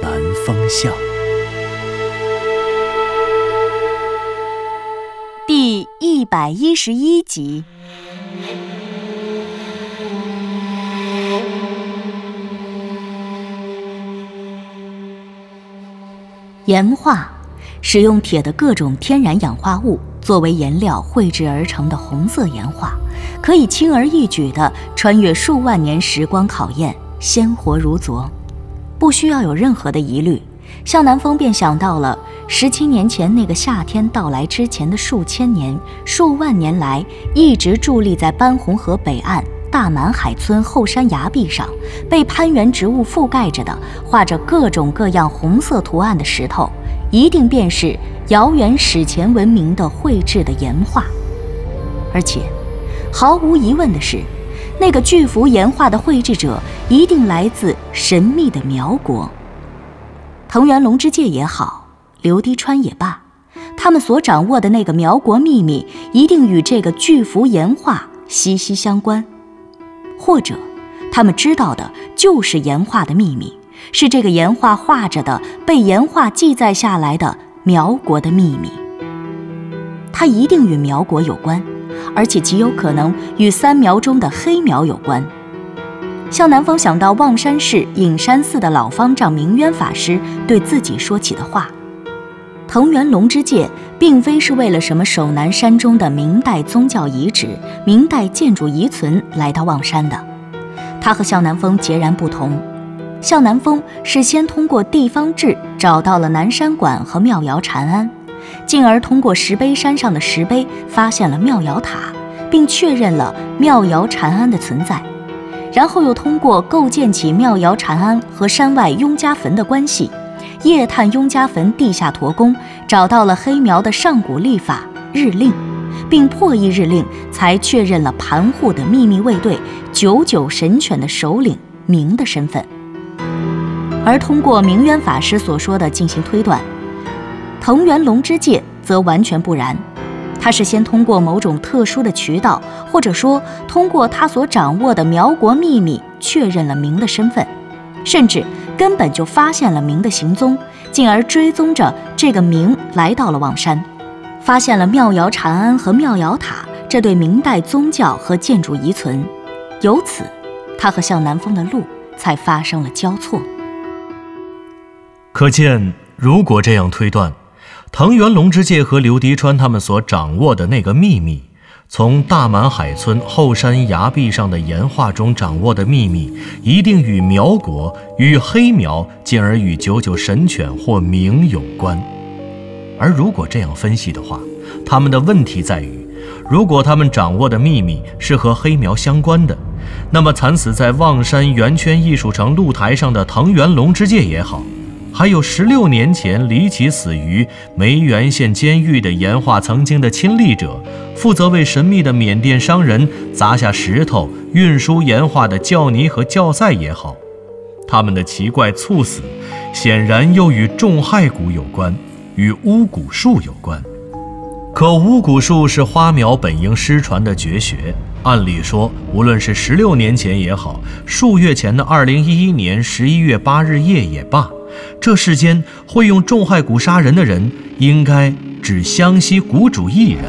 南风向》第一百一十一集。岩画，使用铁的各种天然氧化物作为颜料绘制而成的红色岩画，可以轻而易举地穿越数万年时光考验，鲜活如昨，不需要有任何的疑虑。向南风便想到了十七年前那个夏天到来之前的数千年、数万年来，一直伫立在班洪河北岸大满海村后山崖壁上，被攀援植物覆盖着的画着各种各样红色图案的石头，一定便是遥远史前文明的绘制的岩画。而且，毫无疑问的是，那个巨幅岩画的绘制者一定来自神秘的苗国。藤原龙之介也好，刘滴川也罢，他们所掌握的那个苗国秘密，一定与这个巨幅岩画息息相关，或者，他们知道的就是岩画的秘密，是这个岩画画着的、被岩画记载下来的苗国的秘密。它一定与苗国有关，而且极有可能与三苗中的黑苗有关。向南风想到望山市隐山寺的老方丈明渊法师对自己说起的话：“藤原龙之介并非是为了什么守南山中的明代宗教遗址、明代建筑遗存来到望山的。他和向南风截然不同。向南风是先通过地方志找到了南山馆和妙瑶禅庵，进而通过石碑山上的石碑发现了妙瑶塔，并确认了妙瑶禅庵的存在。”然后又通过构建起妙瑶禅庵和山外雍家坟的关系，夜探雍家坟地下驼宫，找到了黑苗的上古历法日令，并破译日令，才确认了盘户的秘密卫队九九神犬的首领明的身份。而通过明渊法师所说的进行推断，藤原龙之介则完全不然。他是先通过某种特殊的渠道，或者说通过他所掌握的苗国秘密，确认了明的身份，甚至根本就发现了明的行踪，进而追踪着这个明来到了望山，发现了妙瑶禅庵和妙瑶塔这对明代宗教和建筑遗存，由此，他和向南风的路才发生了交错。可见，如果这样推断。藤原龙之介和刘迪川他们所掌握的那个秘密，从大满海村后山崖壁上的岩画中掌握的秘密，一定与苗国、与黑苗，进而与九九神犬或明有关。而如果这样分析的话，他们的问题在于，如果他们掌握的秘密是和黑苗相关的，那么惨死在望山圆圈艺术城露台上的藤原龙之介也好。还有十六年前离奇死于梅园县监狱的岩画曾经的亲历者，负责为神秘的缅甸商人砸下石头运输岩画的教尼和教赛也好，他们的奇怪猝死，显然又与重害谷有关，与巫蛊术有关。可巫蛊术是花苗本应失传的绝学，按理说，无论是十六年前也好，数月前的二零一一年十一月八日夜也罢。这世间会用重害蛊杀人的人，应该只湘西谷主一人。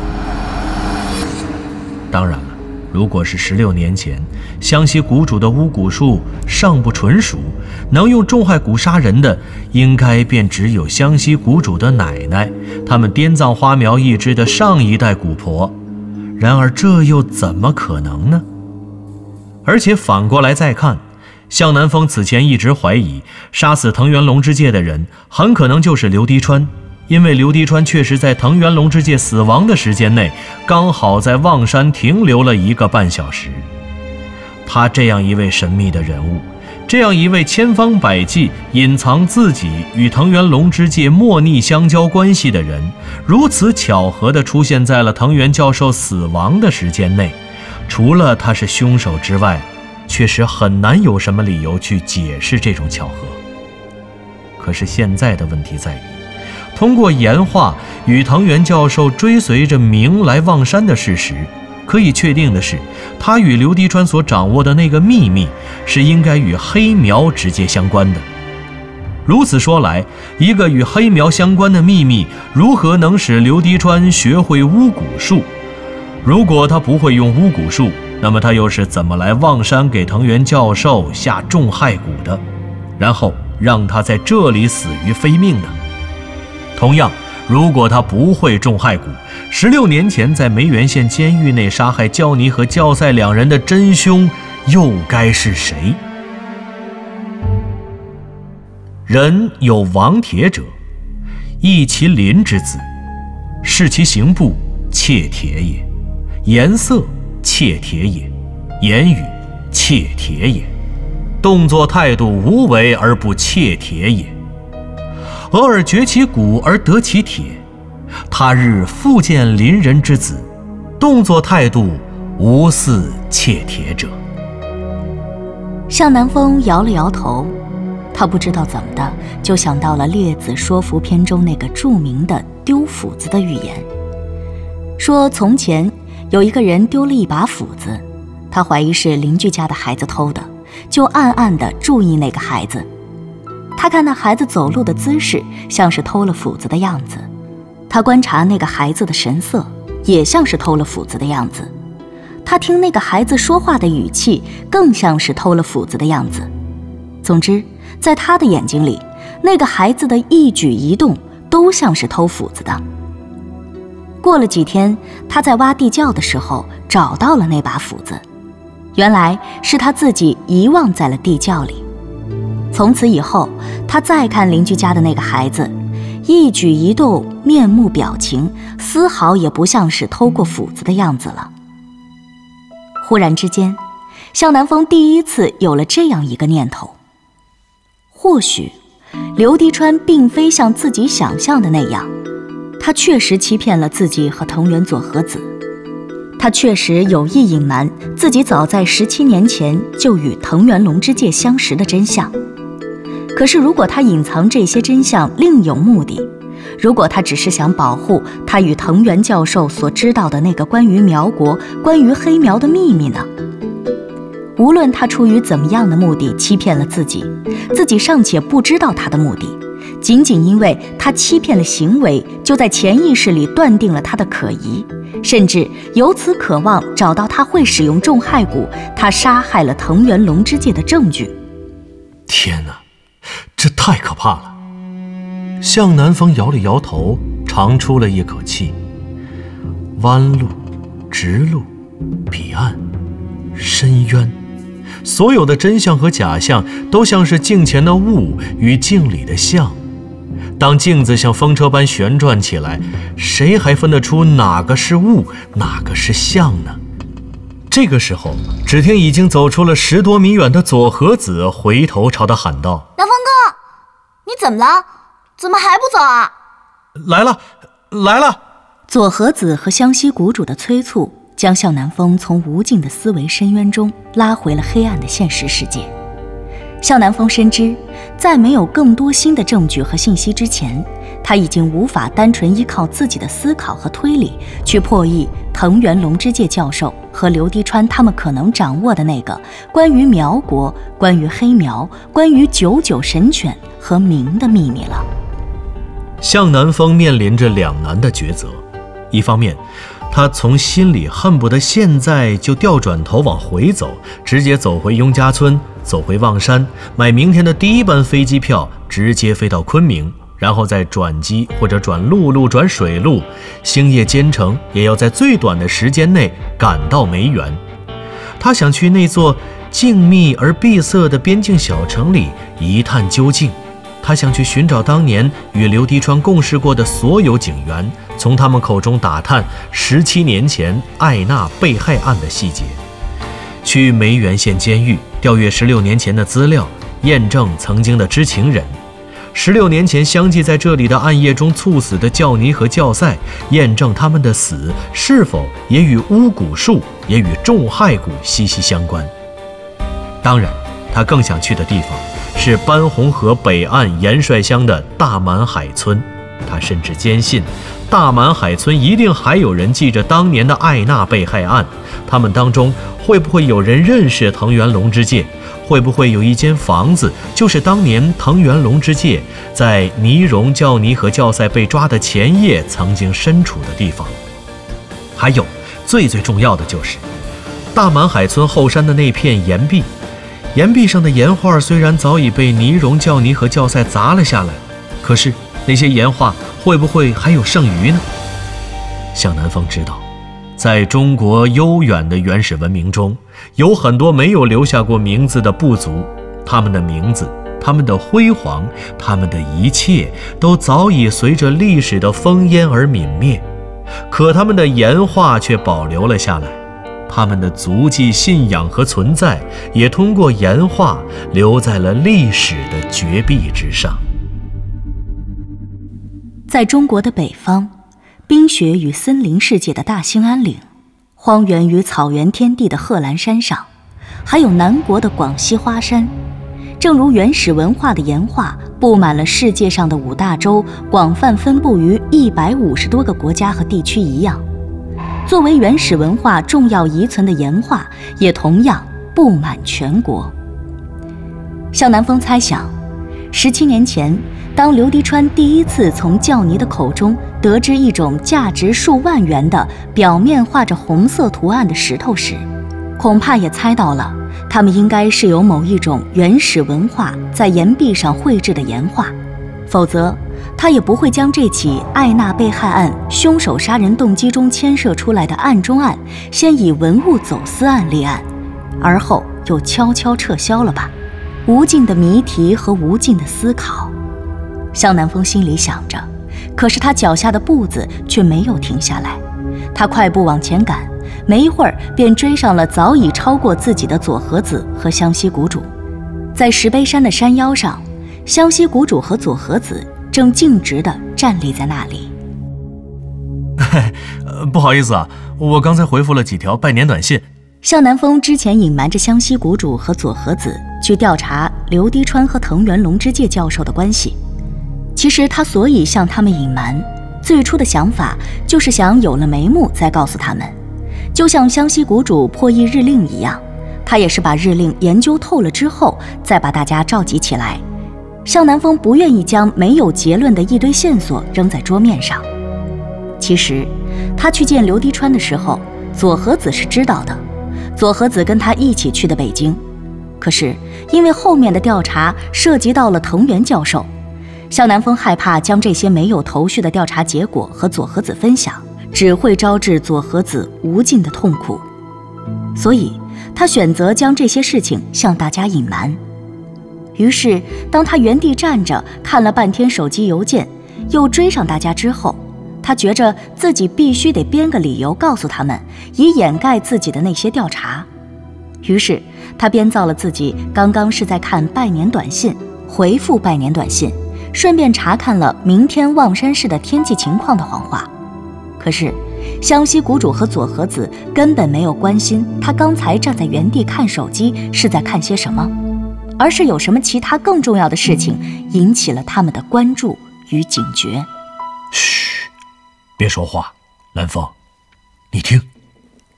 当然了，如果是十六年前，湘西谷主的巫蛊术尚不纯熟，能用重害蛊杀人的，应该便只有湘西谷主的奶奶，他们滇藏花苗一支的上一代蛊婆。然而，这又怎么可能呢？而且反过来再看。向南风此前一直怀疑，杀死藤原龙之介的人很可能就是刘迪川，因为刘迪川确实在藤原龙之介死亡的时间内，刚好在望山停留了一个半小时。他这样一位神秘的人物，这样一位千方百计隐藏自己与藤原龙之介莫逆相交关系的人，如此巧合地出现在了藤原教授死亡的时间内，除了他是凶手之外，确实很难有什么理由去解释这种巧合。可是现在的问题在于，通过岩画与藤原教授追随着明来望山的事实。可以确定的是，他与刘迪川所掌握的那个秘密，是应该与黑苗直接相关的。如此说来，一个与黑苗相关的秘密，如何能使刘迪川学会巫蛊术？如果他不会用巫蛊术，那么他又是怎么来望山给藤原教授下重害蛊的，然后让他在这里死于非命呢？同样。如果他不会重害蛊，十六年前在梅原县监狱内杀害焦尼和焦塞两人的真凶又该是谁？人有王铁者，亦其邻之子，视其行步，窃铁也；颜色，窃铁也；言语，窃铁也；动作态度无为而不窃铁也。偶尔掘其骨而得其铁，他日复见邻人之子，动作态度无似窃铁者。向南风摇了摇头，他不知道怎么的，就想到了《列子说服篇》中那个著名的丢斧子的寓言，说从前有一个人丢了一把斧子，他怀疑是邻居家的孩子偷的，就暗暗地注意那个孩子。他看那孩子走路的姿势，像是偷了斧子的样子；他观察那个孩子的神色，也像是偷了斧子的样子；他听那个孩子说话的语气，更像是偷了斧子的样子。总之，在他的眼睛里，那个孩子的一举一动都像是偷斧子的。过了几天，他在挖地窖的时候找到了那把斧子，原来是他自己遗忘在了地窖里。从此以后，他再看邻居家的那个孩子，一举一动、面目表情，丝毫也不像是偷过斧子的样子了。忽然之间，向南风第一次有了这样一个念头：或许，刘迪川并非像自己想象的那样，他确实欺骗了自己和藤原佐和子，他确实有意隐瞒自己早在十七年前就与藤原龙之介相识的真相。可是，如果他隐藏这些真相另有目的，如果他只是想保护他与藤原教授所知道的那个关于苗国、关于黑苗的秘密呢？无论他出于怎么样的目的欺骗了自己，自己尚且不知道他的目的，仅仅因为他欺骗的行为就在潜意识里断定了他的可疑，甚至由此渴望找到他会使用重害蛊，他杀害了藤原龙之介的证据。天哪！这太可怕了。向南风摇了摇头，长出了一口气。弯路、直路、彼岸、深渊，所有的真相和假象，都像是镜前的雾与镜里的像。当镜子像风车般旋转起来，谁还分得出哪个是物，哪个是像呢？这个时候，只听已经走出了十多米远的左和子回头朝他喊道。南风哥你怎么了？怎么还不走啊？来了，来了！左和子和湘西谷主的催促，将向南风从无尽的思维深渊中拉回了黑暗的现实世界。向南风深知，在没有更多新的证据和信息之前，他已经无法单纯依靠自己的思考和推理去破译藤原龙之介教授和刘迪川他们可能掌握的那个关于苗国、关于黑苗、关于九九神犬。和明的秘密了。向南风面临着两难的抉择，一方面，他从心里恨不得现在就调转头往回走，直接走回雍家村，走回望山，买明天的第一班飞机票，直接飞到昆明，然后再转机或者转陆路、转水路，星夜兼程，也要在最短的时间内赶到梅园。他想去那座静谧而闭塞的边境小城里一探究竟。他想去寻找当年与刘迪川共事过的所有警员，从他们口中打探十七年前艾娜被害案的细节。去梅园县监狱，调阅十六年前的资料，验证曾经的知情人。十六年前相继在这里的暗夜中猝死的教尼和教赛，验证他们的死是否也与巫蛊术、也与重害蛊息息相关。当然，他更想去的地方是班洪河北岸盐帅乡的大满海村。他甚至坚信，大满海村一定还有人记着当年的艾娜被害案。他们当中会不会有人认识藤原龙之介？会不会有一间房子，就是当年藤原龙之介在尼荣、教尼和教赛被抓的前夜曾经身处的地方？还有，最最重要的就是，大满海村后山的那片岩壁，岩壁上的岩画虽然早已被泥融、教泥和教塞砸了下来，可是那些岩画会不会还有剩余呢？向南风知道。在中国悠远的原始文明中，有很多没有留下过名字的部族，他们的名字、他们的辉煌、他们的一切，都早已随着历史的烽烟而泯灭，可他们的岩画却保留了下来，他们的足迹、信仰和存在，也通过岩画留在了历史的绝壁之上。在中国的北方。冰雪与森林世界的大兴安岭，荒原与草原天地的贺兰山上，还有南国的广西花山，正如原始文化的岩画布满了世界上的五大洲，广泛分布于一百五十多个国家和地区一样，作为原始文化重要遗存的岩画也同样布满全国。向南风猜想，十七年前。当刘迪川第一次从教尼的口中得知一种价值数万元的表面画着红色图案的石头时，恐怕也猜到了，它们应该是由某一种原始文化在岩壁上绘制的岩画，否则他也不会将这起艾娜被害案凶手杀人动机中牵涉出来的案中案，先以文物走私案立案，而后又悄悄撤销了吧？无尽的谜题和无尽的思考。向南风心里想着，可是他脚下的步子却没有停下来。他快步往前赶，没一会儿便追上了早已超过自己的左和子和湘西谷主。在石碑山的山腰上，湘西谷主和左和子正径直地站立在那里。不好意思啊，我刚才回复了几条拜年短信。向南风之前隐瞒着湘西谷主和佐和子去调查刘滴川和藤原龙之介教授的关系。其实他所以向他们隐瞒，最初的想法就是想有了眉目再告诉他们，就像湘西谷主破译日令一样，他也是把日令研究透了之后再把大家召集起来。向南风不愿意将没有结论的一堆线索扔在桌面上。其实，他去见刘迪川的时候，佐和子是知道的，佐和子跟他一起去的北京，可是因为后面的调查涉及到了藤原教授。向南风害怕将这些没有头绪的调查结果和佐和子分享，只会招致佐和子无尽的痛苦，所以他选择将这些事情向大家隐瞒。于是，当他原地站着看了半天手机邮件，又追上大家之后，他觉着自己必须得编个理由告诉他们，以掩盖自己的那些调查。于是，他编造了自己刚刚是在看拜年短信，回复拜年短信。顺便查看了明天望山市的天气情况的谎话，可是湘西谷主和佐和子根本没有关心他刚才站在原地看手机是在看些什么，而是有什么其他更重要的事情引起了他们的关注与警觉。嘘，别说话，南风，你听。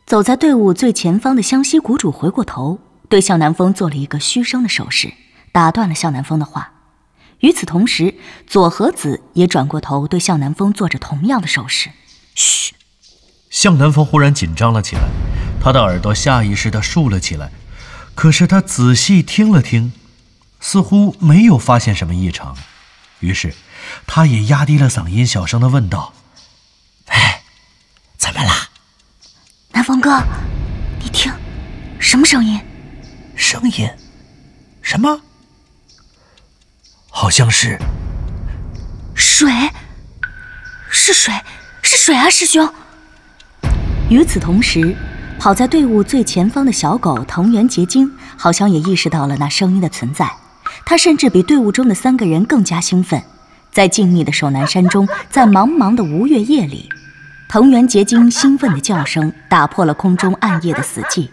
走在队伍最前方的湘西谷主回过头，对向南风做了一个嘘声的手势，打断了向南风的话。与此同时，左和子也转过头，对向南风做着同样的手势。嘘。向南风忽然紧张了起来，他的耳朵下意识地竖了起来。可是他仔细听了听，似乎没有发现什么异常。于是，他也压低了嗓音，小声的问道：“哎，怎么啦？南风哥，你听，什么声音？声音？什么？”好像是水，是水，是水啊，师兄！与此同时，跑在队伍最前方的小狗藤原结晶好像也意识到了那声音的存在。他甚至比队伍中的三个人更加兴奋。在静谧的守南山中，在茫茫的无月夜里，藤原结晶兴奋的叫声打破了空中暗夜的死寂。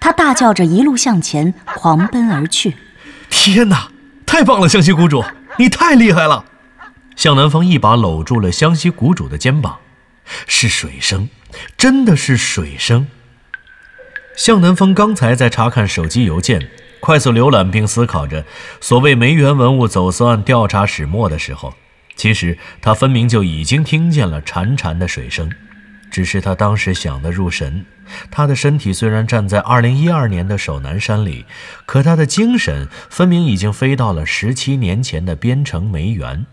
他大叫着一路向前狂奔而去。天哪，太棒了，湘西谷主，你太厉害了！向南风一把搂住了湘西谷主的肩膀。是水声，真的是水声。向南风刚才在查看手机邮件，快速浏览并思考着所谓梅园文物走私案调查始末的时候，其实他分明就已经听见了潺潺的水声，只是他当时想得入神。他的身体虽然站在2012年的守南山里，可他的精神分明已经飞到了17年前的边城梅园。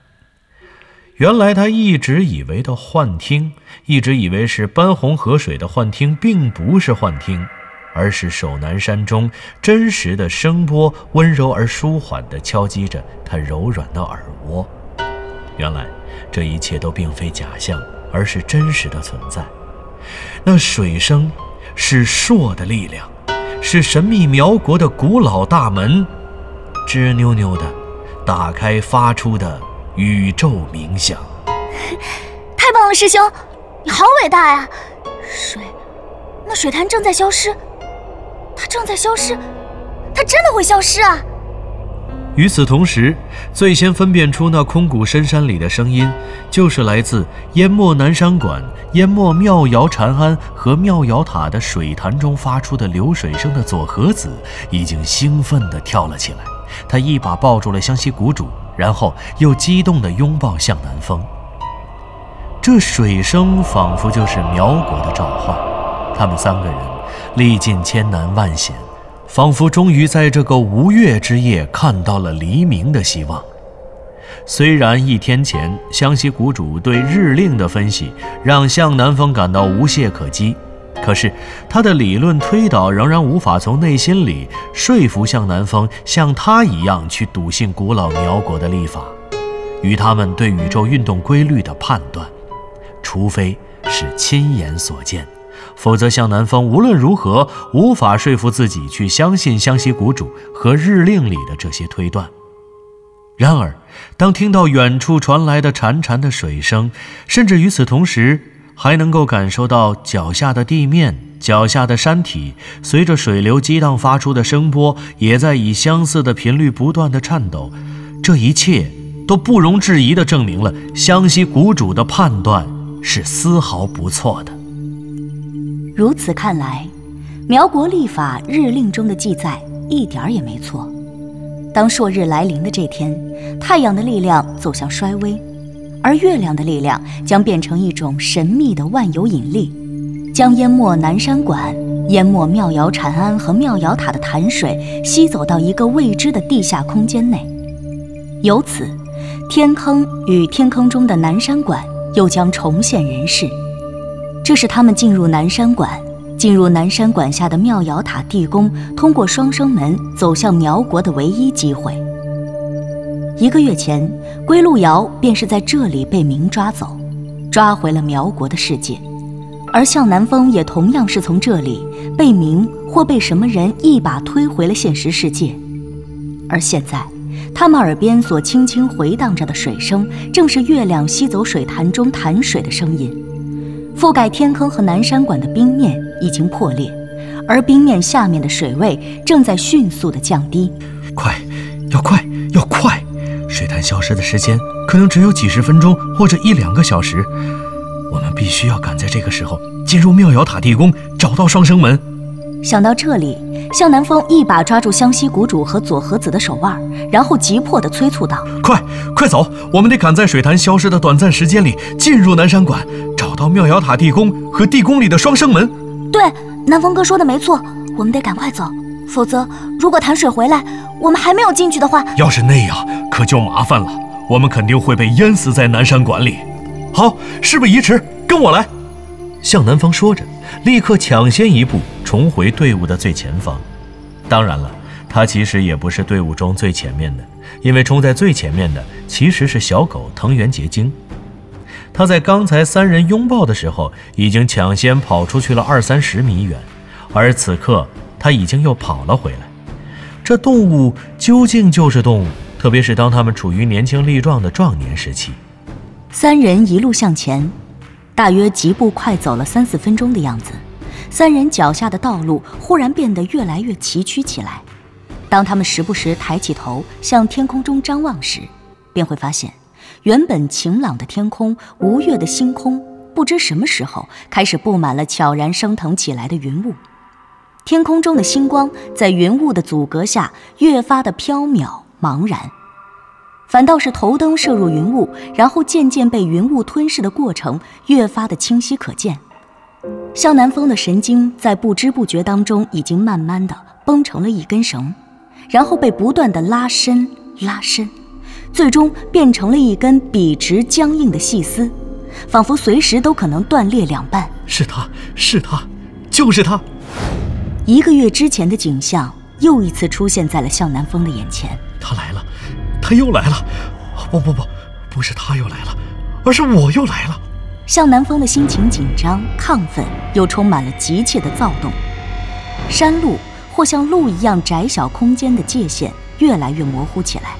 原来他一直以为的幻听，一直以为是斑红河水的幻听，并不是幻听，而是守南山中真实的声波，温柔而舒缓地敲击着他柔软的耳蜗。原来这一切都并非假象，而是真实的存在。那水声是朔的力量，是神秘苗国的古老大门，吱扭扭的打开，发出的。宇宙冥想，太棒了，师兄，你好伟大呀！水，那水潭正在消失，它正在消失，它真的会消失啊！与此同时，最先分辨出那空谷深山里的声音，就是来自淹没南山馆、淹没妙瑶禅庵和妙瑶塔的水潭中发出的流水声的左和子，已经兴奋地跳了起来。他一把抱住了湘西谷主。然后又激动地拥抱向南风。这水声仿佛就是苗国的召唤。他们三个人历尽千难万险，仿佛终于在这个无月之夜看到了黎明的希望。虽然一天前湘西谷主对日令的分析让向南风感到无懈可击。可是，他的理论推导仍然无法从内心里说服向南风像他一样去笃信古老苗国的历法与他们对宇宙运动规律的判断，除非是亲眼所见，否则向南风无论如何无法说服自己去相信湘西谷主和日令里的这些推断。然而，当听到远处传来的潺潺的水声，甚至与此同时，还能够感受到脚下的地面、脚下的山体，随着水流激荡发出的声波，也在以相似的频率不断的颤抖。这一切都不容置疑地证明了湘西谷主的判断是丝毫不错的。如此看来，苗国历法日令中的记载一点儿也没错。当朔日来临的这天，太阳的力量走向衰微。而月亮的力量将变成一种神秘的万有引力，将淹没南山馆、淹没妙瑶禅庵和妙瑶塔的潭水吸走到一个未知的地下空间内。由此，天坑与天坑中的南山馆又将重现人世。这是他们进入南山馆、进入南山馆下的妙瑶塔地宫，通过双生门走向苗国的唯一机会。一个月前，归路遥便是在这里被明抓走，抓回了苗国的世界，而向南风也同样是从这里被明或被什么人一把推回了现实世界。而现在，他们耳边所轻轻回荡着的水声，正是月亮吸走水潭中潭水的声音。覆盖天坑和南山馆的冰面已经破裂，而冰面下面的水位正在迅速的降低。快，要快，要快！水潭消失的时间可能只有几十分钟或者一两个小时，我们必须要赶在这个时候进入妙瑶塔地宫，找到双生门。想到这里，向南风一把抓住湘西谷主和左和子的手腕，然后急迫地催促道：“快，快走！我们得赶在水潭消失的短暂时间里进入南山馆，找到妙瑶塔地宫和地宫里的双生门。”对，南风哥说的没错，我们得赶快走。否则，如果潭水回来，我们还没有进去的话，要是那样，可就麻烦了。我们肯定会被淹死在南山馆里。好，事不宜迟，跟我来。向南风说着，立刻抢先一步重回队伍的最前方。当然了，他其实也不是队伍中最前面的，因为冲在最前面的其实是小狗藤原结晶。他在刚才三人拥抱的时候，已经抢先跑出去了二三十米远，而此刻。他已经又跑了回来，这动物究竟就是动物，特别是当他们处于年轻力壮的壮年时期。三人一路向前，大约疾步快走了三四分钟的样子。三人脚下的道路忽然变得越来越崎岖起来。当他们时不时抬起头向天空中张望时，便会发现，原本晴朗的天空、无月的星空，不知什么时候开始布满了悄然升腾起来的云雾。天空中的星光在云雾的阻隔下越发的飘渺茫然，反倒是头灯射入云雾，然后渐渐被云雾吞噬的过程越发的清晰可见。向南风的神经在不知不觉当中已经慢慢的绷成了一根绳，然后被不断的拉伸拉伸，最终变成了一根笔直僵硬的细丝，仿佛随时都可能断裂两半。是他是他，就是他。一个月之前的景象又一次出现在了向南风的眼前。他来了，他又来了！不不不，不是他又来了，而是我又来了。向南风的心情紧张、亢奋，又充满了急切的躁动。山路或像路一样窄小空间的界限越来越模糊起来，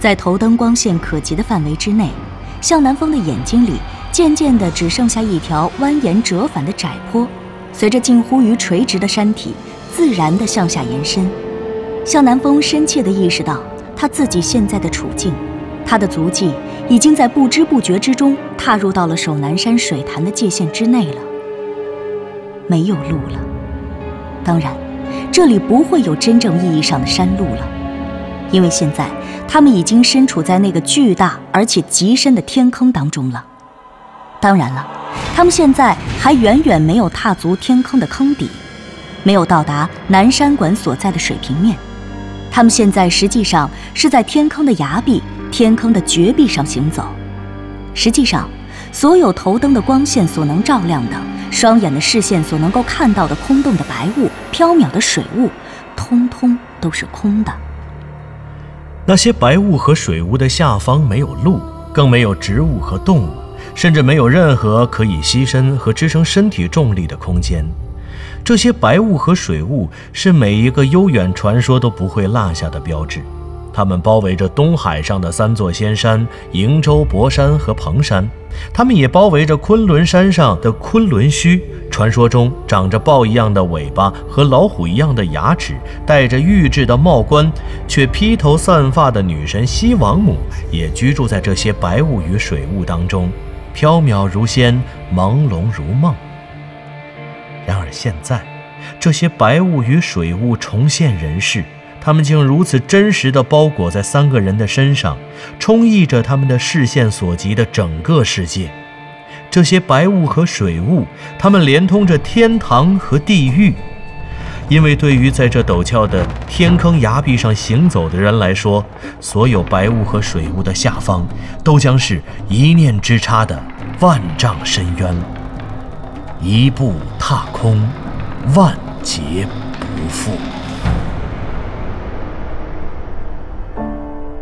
在头灯光线可及的范围之内，向南风的眼睛里渐渐的只剩下一条蜿蜒折返的窄坡。随着近乎于垂直的山体自然地向下延伸，向南风深切地意识到他自己现在的处境，他的足迹已经在不知不觉之中踏入到了守南山水潭的界限之内了。没有路了，当然，这里不会有真正意义上的山路了，因为现在他们已经身处在那个巨大而且极深的天坑当中了。当然了。他们现在还远远没有踏足天坑的坑底，没有到达南山馆所在的水平面。他们现在实际上是在天坑的崖壁、天坑的绝壁上行走。实际上，所有头灯的光线所能照亮的、双眼的视线所能够看到的空洞的白雾、飘渺的水雾，通通都是空的。那些白雾和水雾的下方没有路，更没有植物和动物。甚至没有任何可以牺牲和支撑身体重力的空间。这些白雾和水雾是每一个悠远传说都不会落下的标志。它们包围着东海上的三座仙山——瀛洲、博山和蓬山。他们也包围着昆仑山上的昆仑虚。传说中长着豹一样的尾巴和老虎一样的牙齿、戴着玉质的帽冠却披头散发的女神西王母，也居住在这些白雾与水雾当中。飘渺如仙，朦胧如梦。然而现在，这些白雾与水雾重现人世，它们竟如此真实地包裹在三个人的身上，充溢着他们的视线所及的整个世界。这些白雾和水雾，它们连通着天堂和地狱。因为对于在这陡峭的天坑崖壁上行走的人来说，所有白雾和水雾的下方，都将是一念之差的万丈深渊。一步踏空，万劫不复。